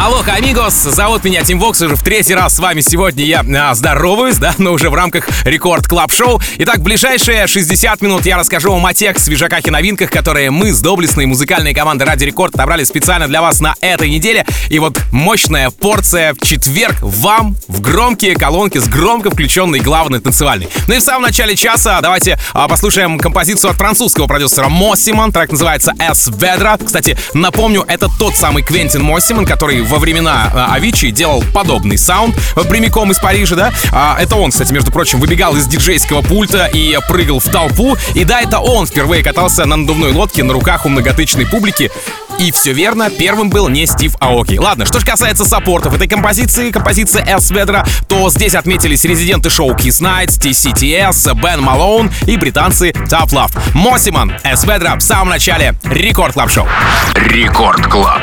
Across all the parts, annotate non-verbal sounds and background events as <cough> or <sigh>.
Алло, amigos, зовут меня Tim Vox, уже в третий раз с вами сегодня я а, здороваюсь, <laughs> да, но уже в рамках Record Club Show. Итак, ближайшие 60 минут я расскажу вам о тех свежаках и новинках, которые мы с доблестной музыкальной командой Радио Рекорд отобрали специально для вас на этой неделе. И вот мощная порция в четверг вам в громкие колонки с громко включенной главной танцевальной. Ну и в самом начале часа давайте а, послушаем композицию от французского продюсера Mosimann, трек называется «Es Vedra». Кстати, напомню, это тот самый Квентин Mosimann, который во времена Авичи делал подобный саунд э, прямиком из Парижа, да. А, это он, кстати, между прочим, выбегал из диджейского пульта и прыгал в толпу. И да, это он впервые катался на надувной лодке на руках у многотычной публики. И все верно, первым был не Steve Aoki. Ладно, что же касается саппортов этой композиции, композиции Es Vedra, то здесь отметились резиденты шоу Kiss Nights, TCTS, Ben Malone и британцы Tough Love. Mosimann, Es Vedra в самом начале Record Club Show. Рекорд Клаб.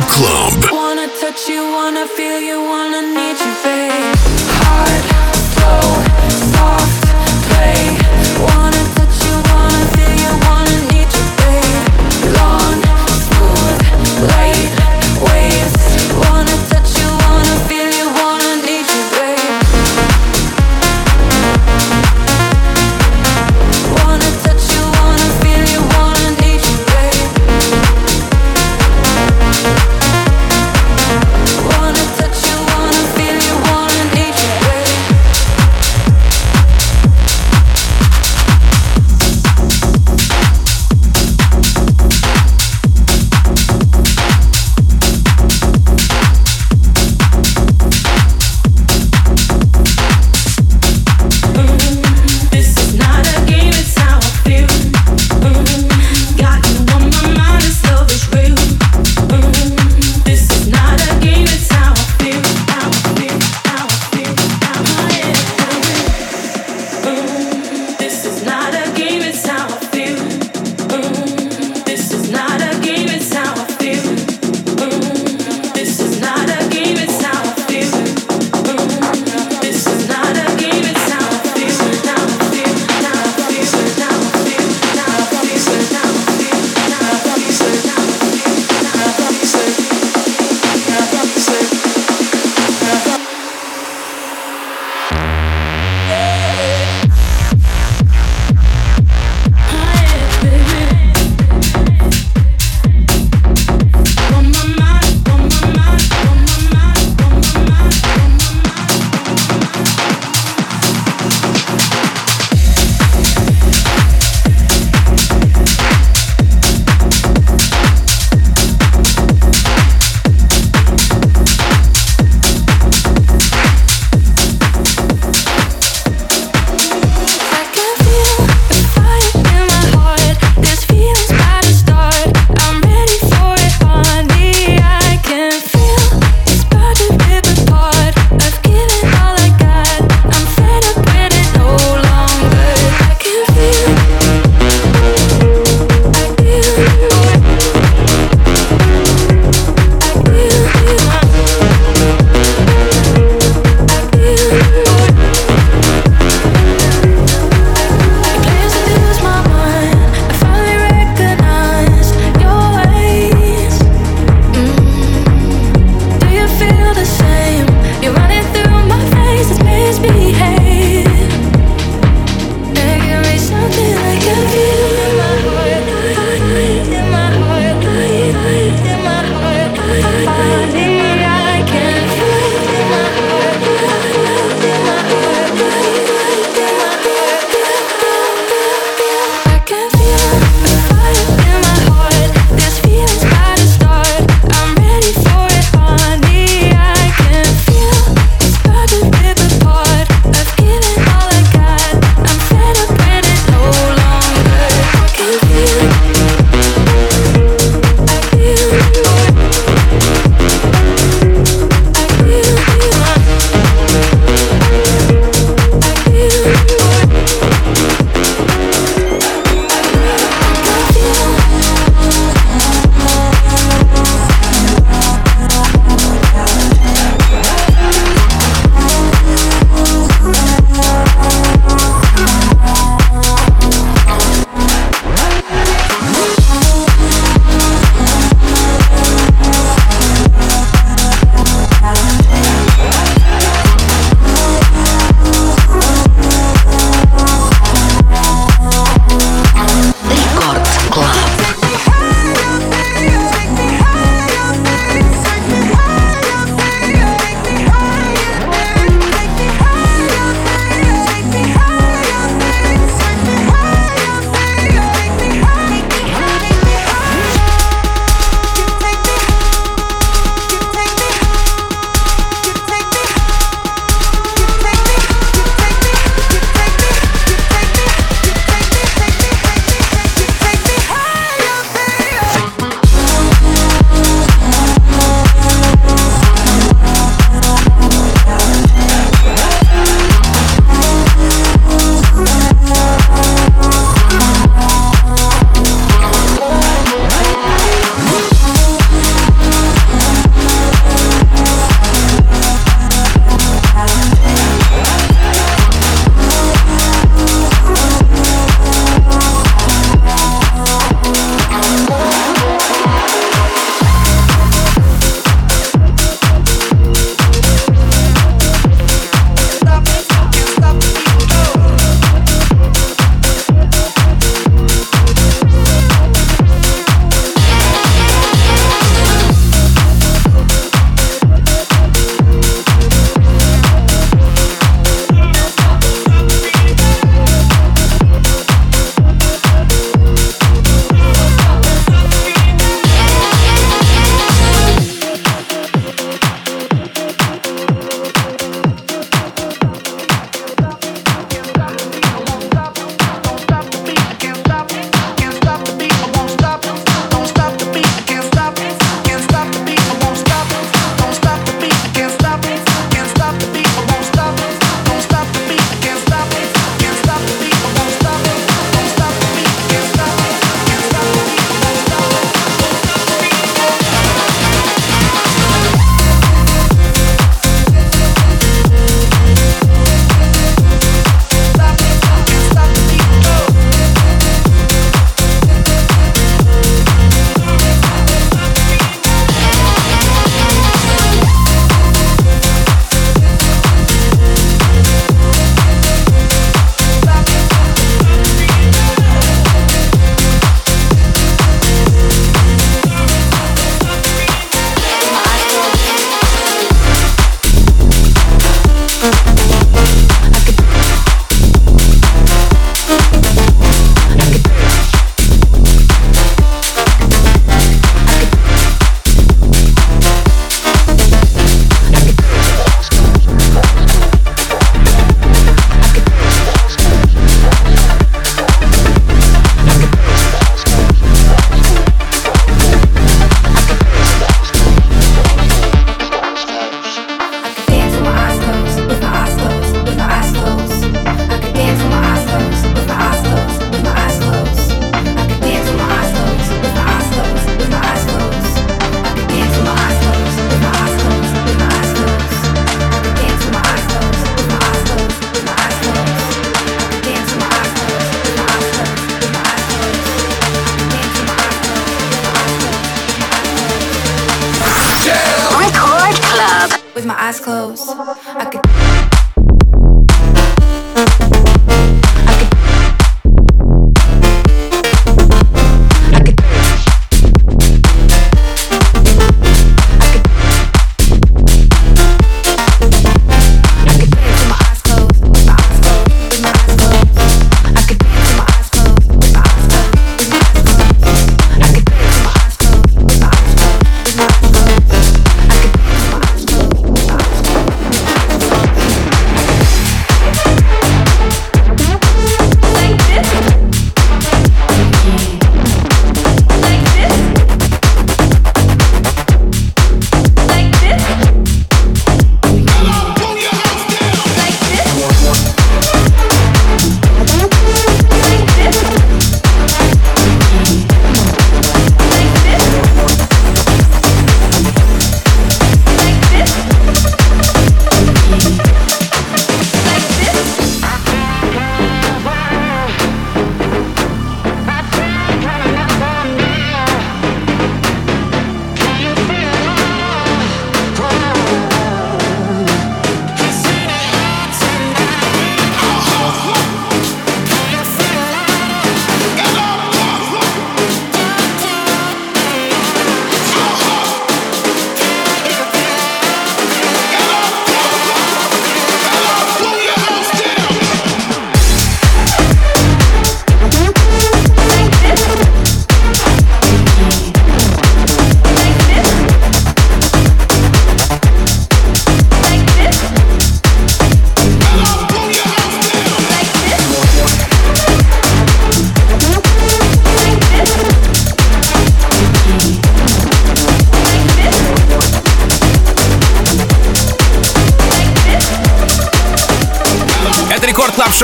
Club. Wanna touch you, wanna feel you, wanna need you.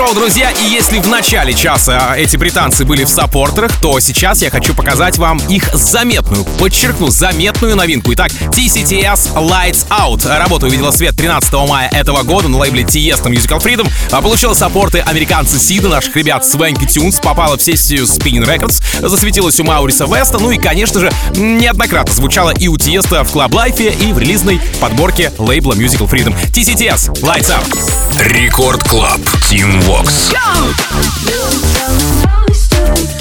Шоу, друзья. И если в начале часа эти британцы были в саппортерах, то сейчас я хочу показать вам их заметную, подчеркну, заметную новинку. Итак, TCTS Lights Out. Работа увидела свет 13 мая этого года на лейбле Tiesto Musical Freedom. А получила саппорты американца CID а, наших ребят Swanky Tunes, попала в сессию Spinnin' Records, засветилась у Мауриса Веста, ну и, конечно же, неоднократно звучала и у Тиеста в Club Life и в релизной подборке лейбла Musical Freedom. TCTS Lights Out. Record Club. Team Vox. Go! You tell me.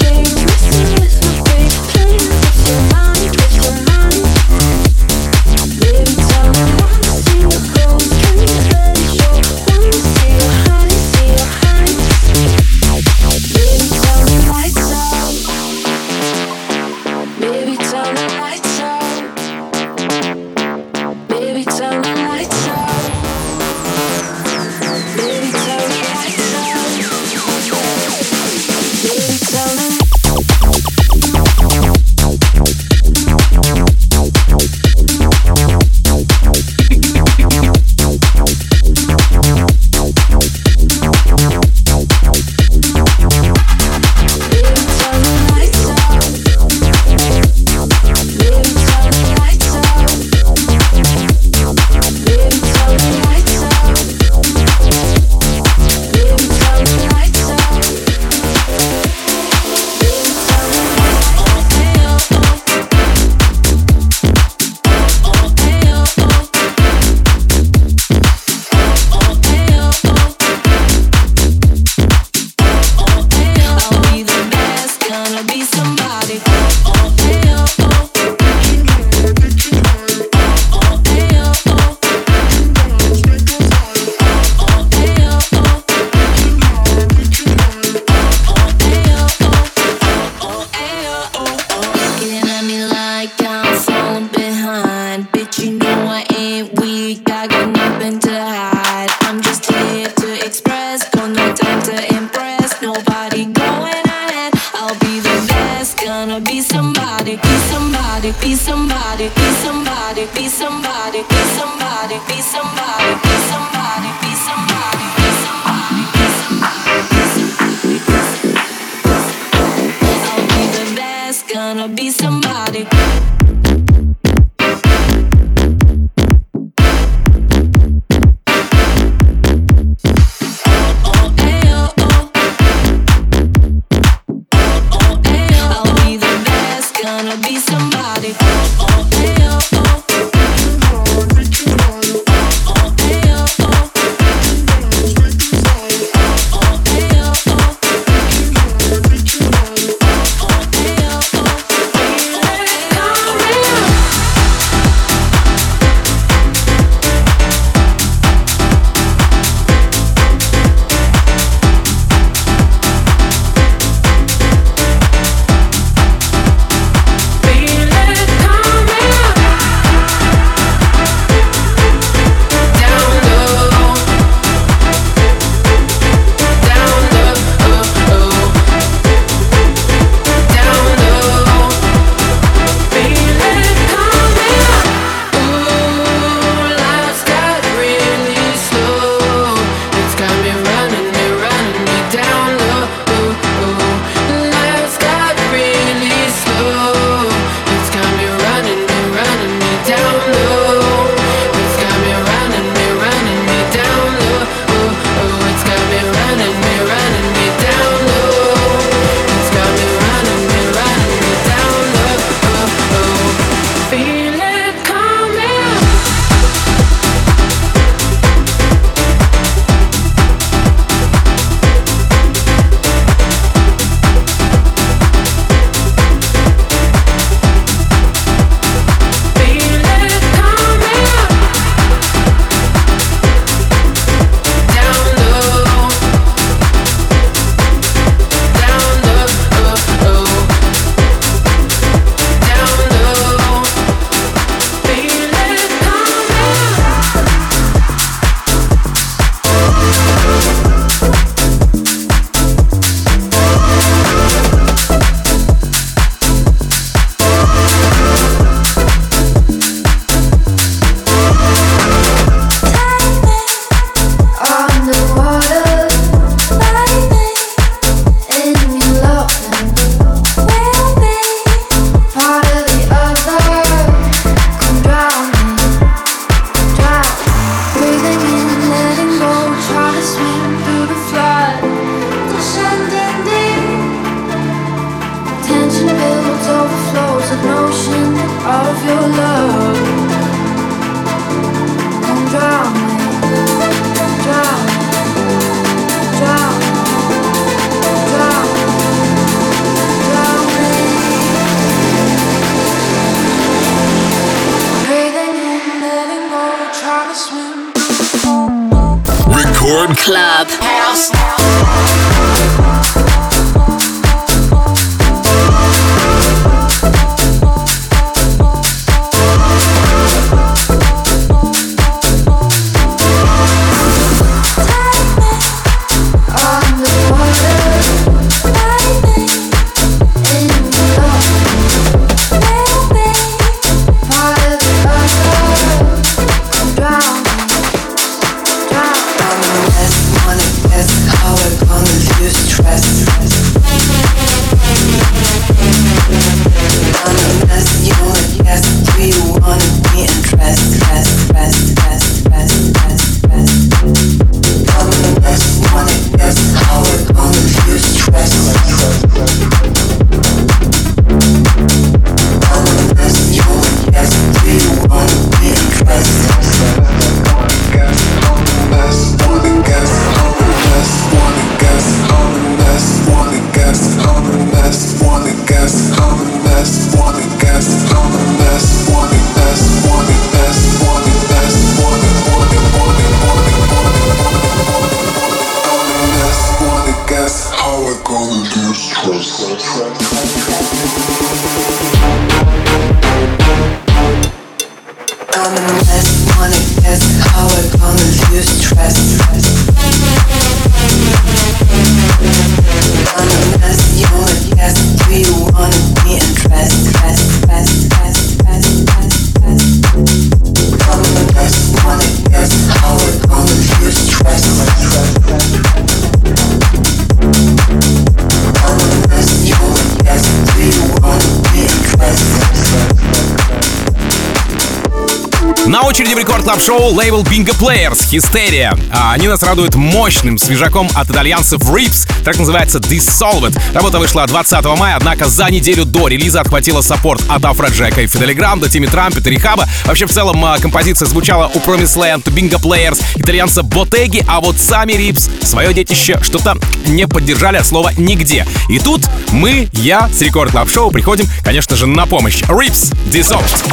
Очереди в Record Club Show лейбл Bingo Players Hysteria. А они нас радуют мощным свежаком от итальянцев Rips. Так называется Dissolved. Работа вышла 20 мая, однако за неделю до релиза отхватила саппорт от Afrojack а и Федде Ле Гранда, Timmy Trumpet а, R3hab а. Вообще, в целом, а, композиция звучала у Promise Land, Bingo Players, итальянца Ботеги, а вот сами Рипс свое детище что-то не поддержали от слова нигде. И тут мы, я с Record Club Show приходим, конечно же, на помощь. Rips Dissolved.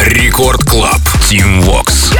Рекорд Клаб. Team Vox.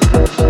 perfect.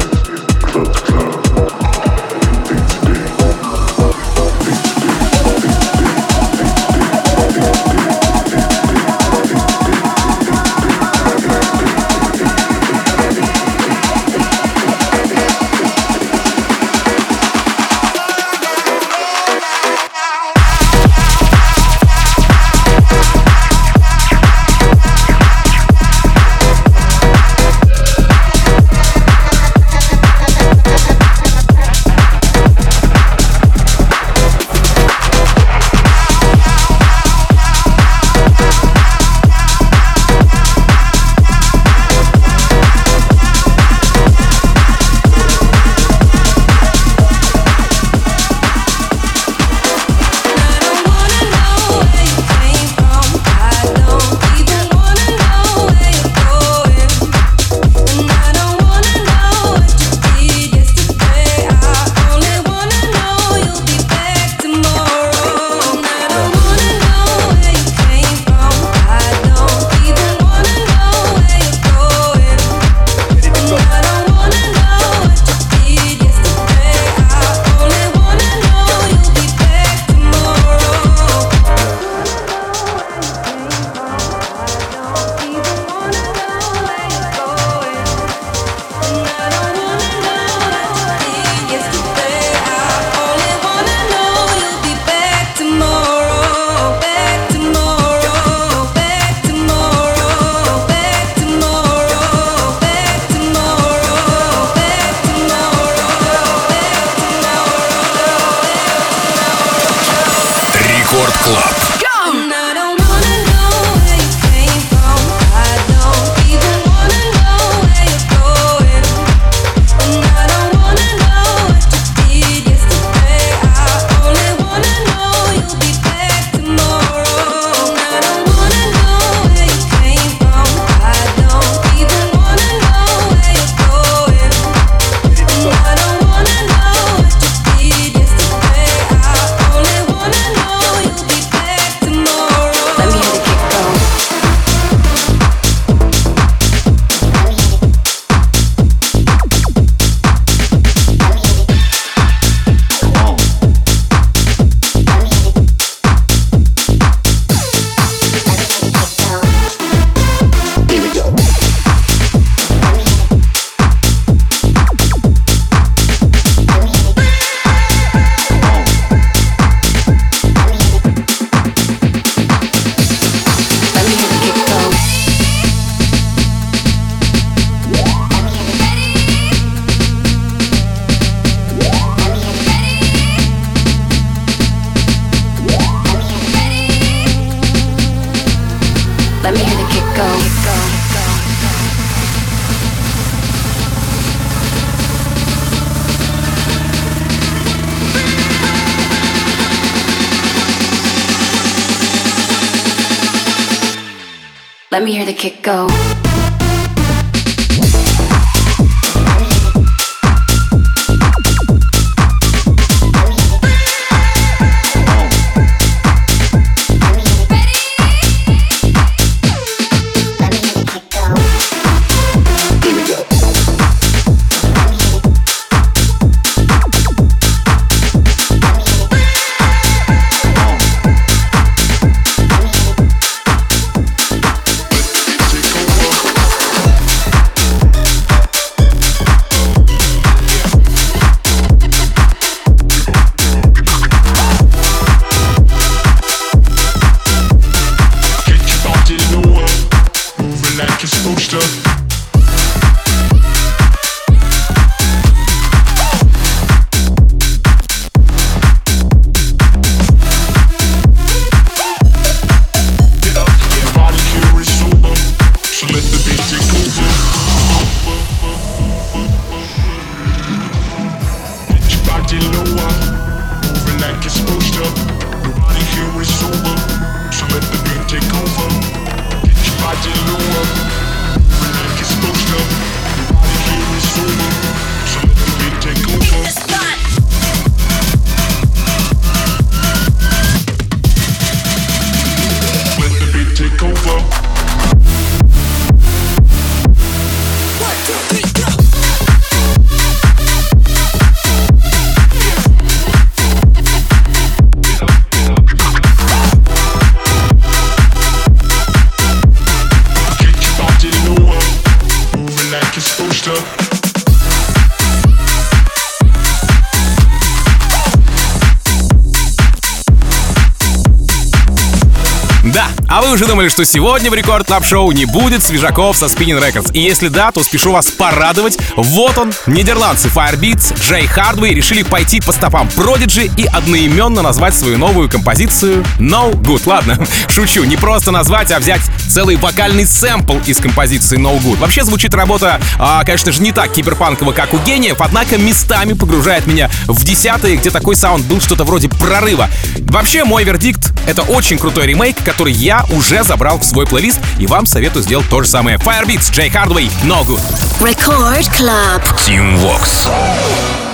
Думали, что сегодня в Record Club Show не будет свежаков со Spinnin' Records. И если да, то спешу вас порадовать. Вот он, нидерландцы Firebeats, Jay Hardway решили пойти по стопам Prodigy и одноименно назвать свою новую композицию No Good. Ладно, <laughs> шучу, не просто назвать, а взять целый вокальный сэмпл из композиции No Good. Вообще звучит работа, а, конечно же, не так киберпанково, как у гениев, однако местами погружает меня в десятые, где такой саунд был что-то вроде прорыва. Вообще, мой вердикт — это очень крутой ремейк, который я уже забрал в свой плейлист, и вам советую сделать то же самое. Firebeats, Джей Хардвей, No Good. Record Club. Team Vox.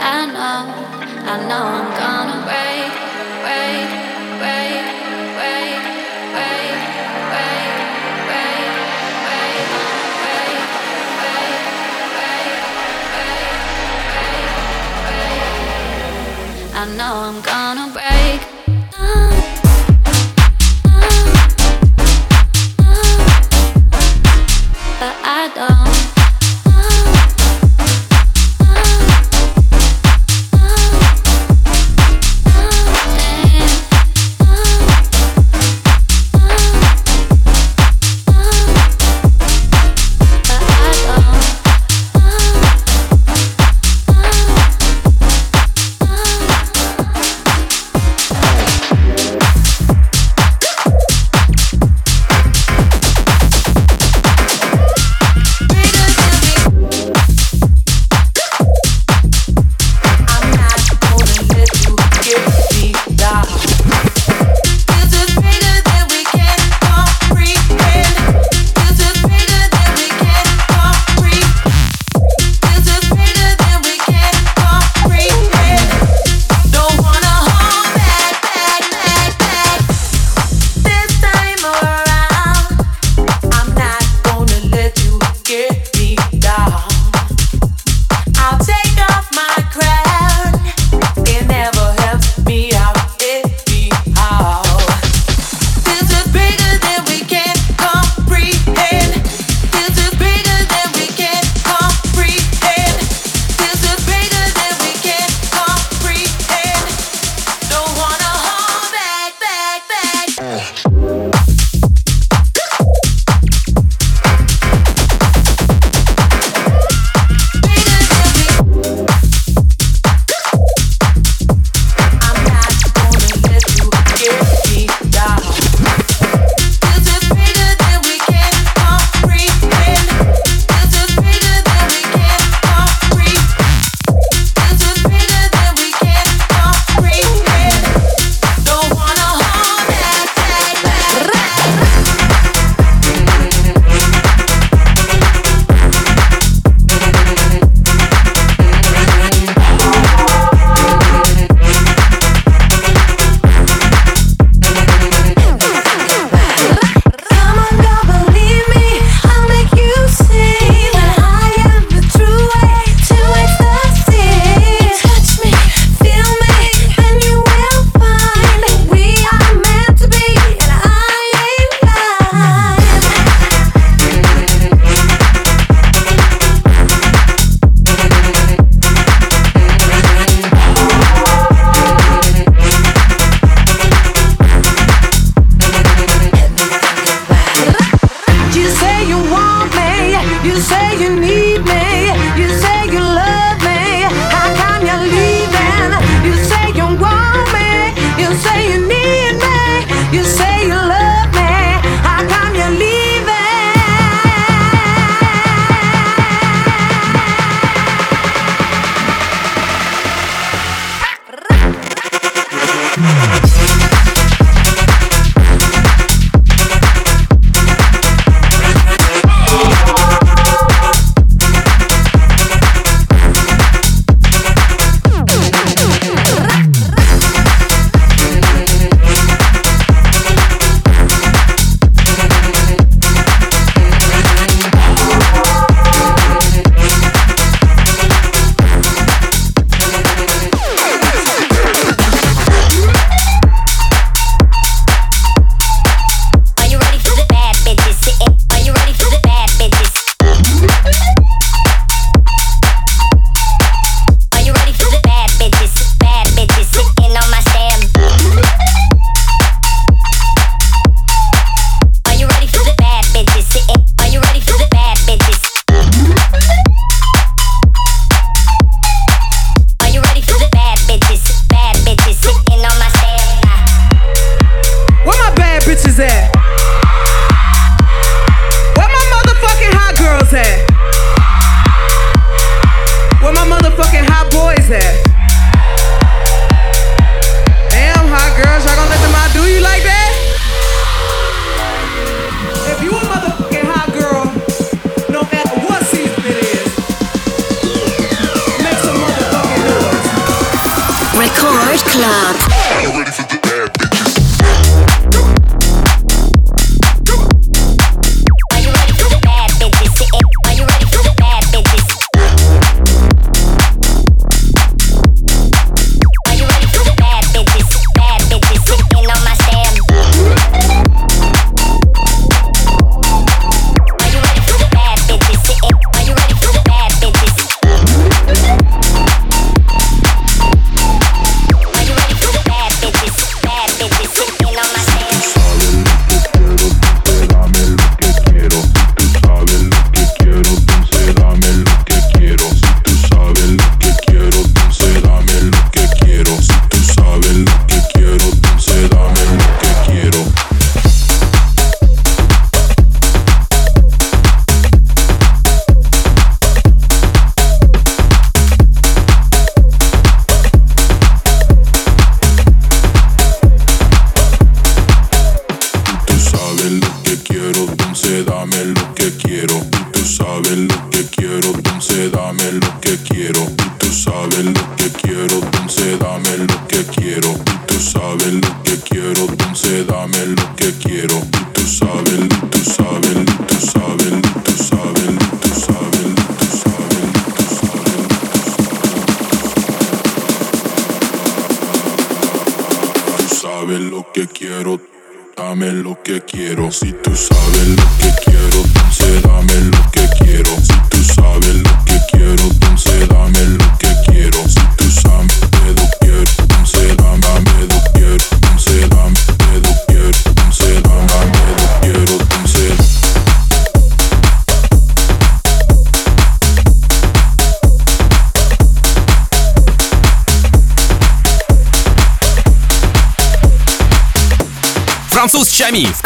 I know, I know I'm gonna break, break, break, break, break, break, break, break, break, break, break, break, break. I know I'm gonna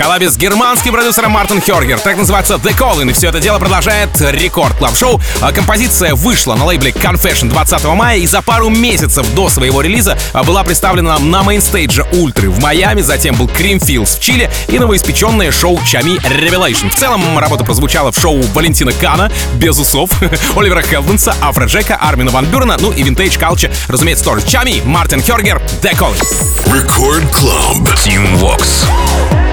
коллабе с германским продюсером Martin Horger. Так называется The Calling, и все это дело продолжает Record Club Show а, Композиция вышла на лейбле Confession 20 мая и за пару месяцев до своего релиза а, была представлена на мейнстейдже Ультры в Майами, затем был Creamfields в Чили и новоиспеченное шоу Tchami Revelation. В целом работа прозвучала в шоу Валентина Кана, без усов, <laughs> Оливера Хелденса, Afrojack а, Армина Ван Бюрена, ну и Vintage Culture, разумеется, тоже Tchami, Martin Horger, The Calling. Record Club. Team Vox.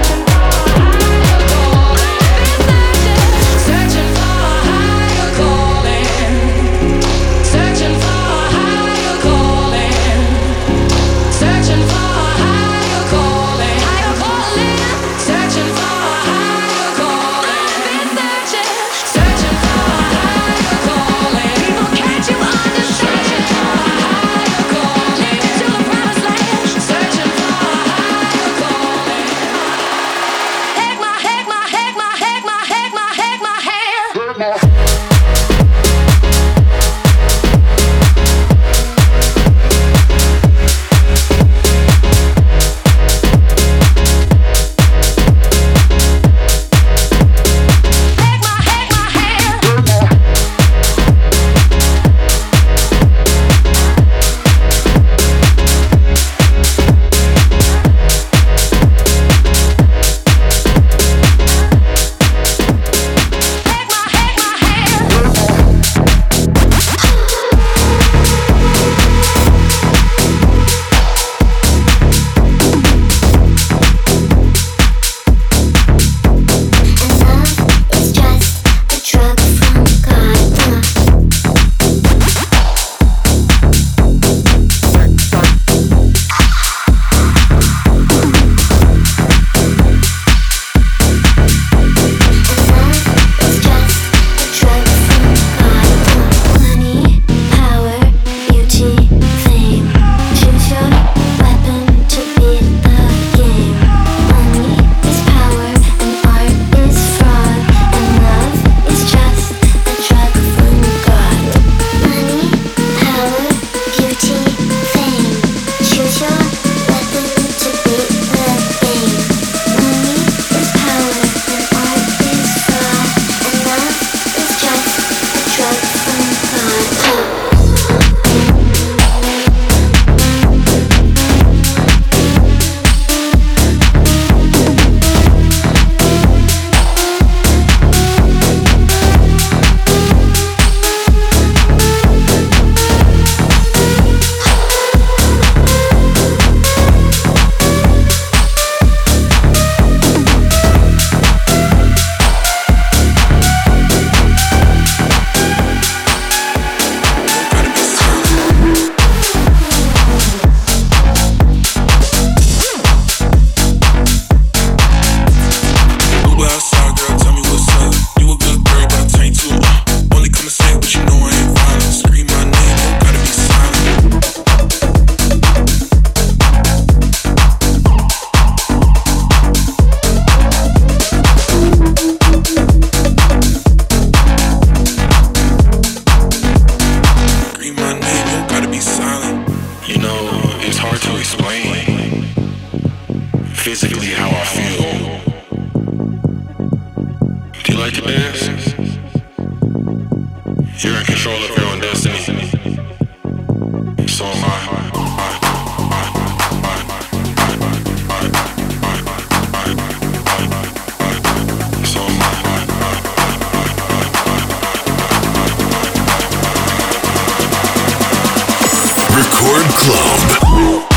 Word Club.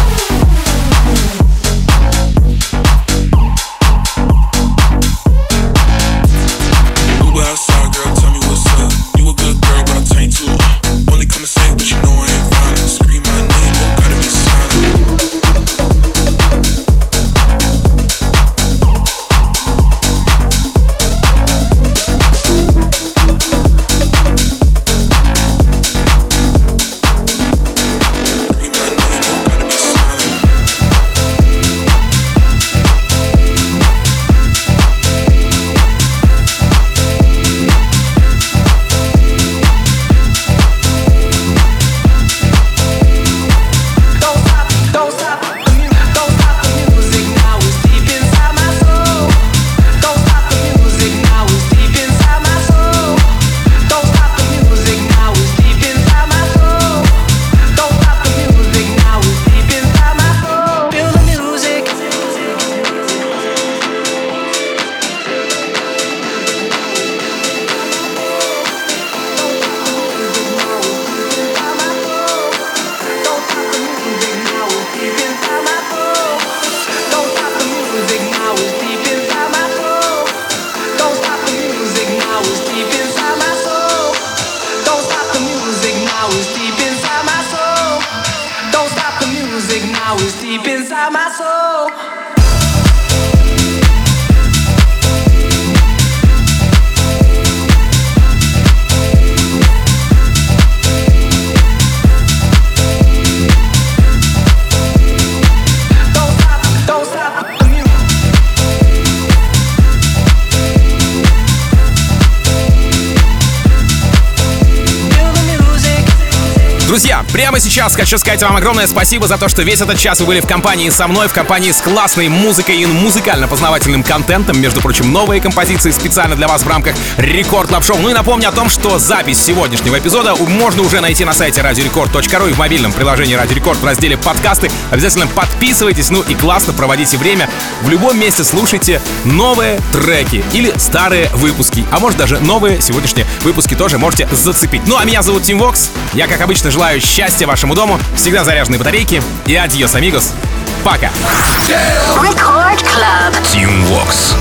Друзья, прямо сейчас хочу сказать вам огромное спасибо за то, что весь этот час вы были в компании со мной, в компании с классной музыкой и музыкально-познавательным контентом. Между прочим, новые композиции специально для вас в рамках Record Club Show. Ну и напомню о том, что запись сегодняшнего эпизода можно уже найти на сайте радиорекорд.ру и в мобильном приложении Радио Рекорд в разделе подкасты. Обязательно подписывайтесь, ну и классно проводите время. В любом месте слушайте новые треки или старые выпуски, а может даже новые сегодняшние выпуски тоже можете зацепить. Ну а меня зовут Tim Vox. Я, как обычно, желаю Желаю счастья вашему дому, всегда заряженные батарейки и adiós, amigos. Пока! Record Club. Teamworks.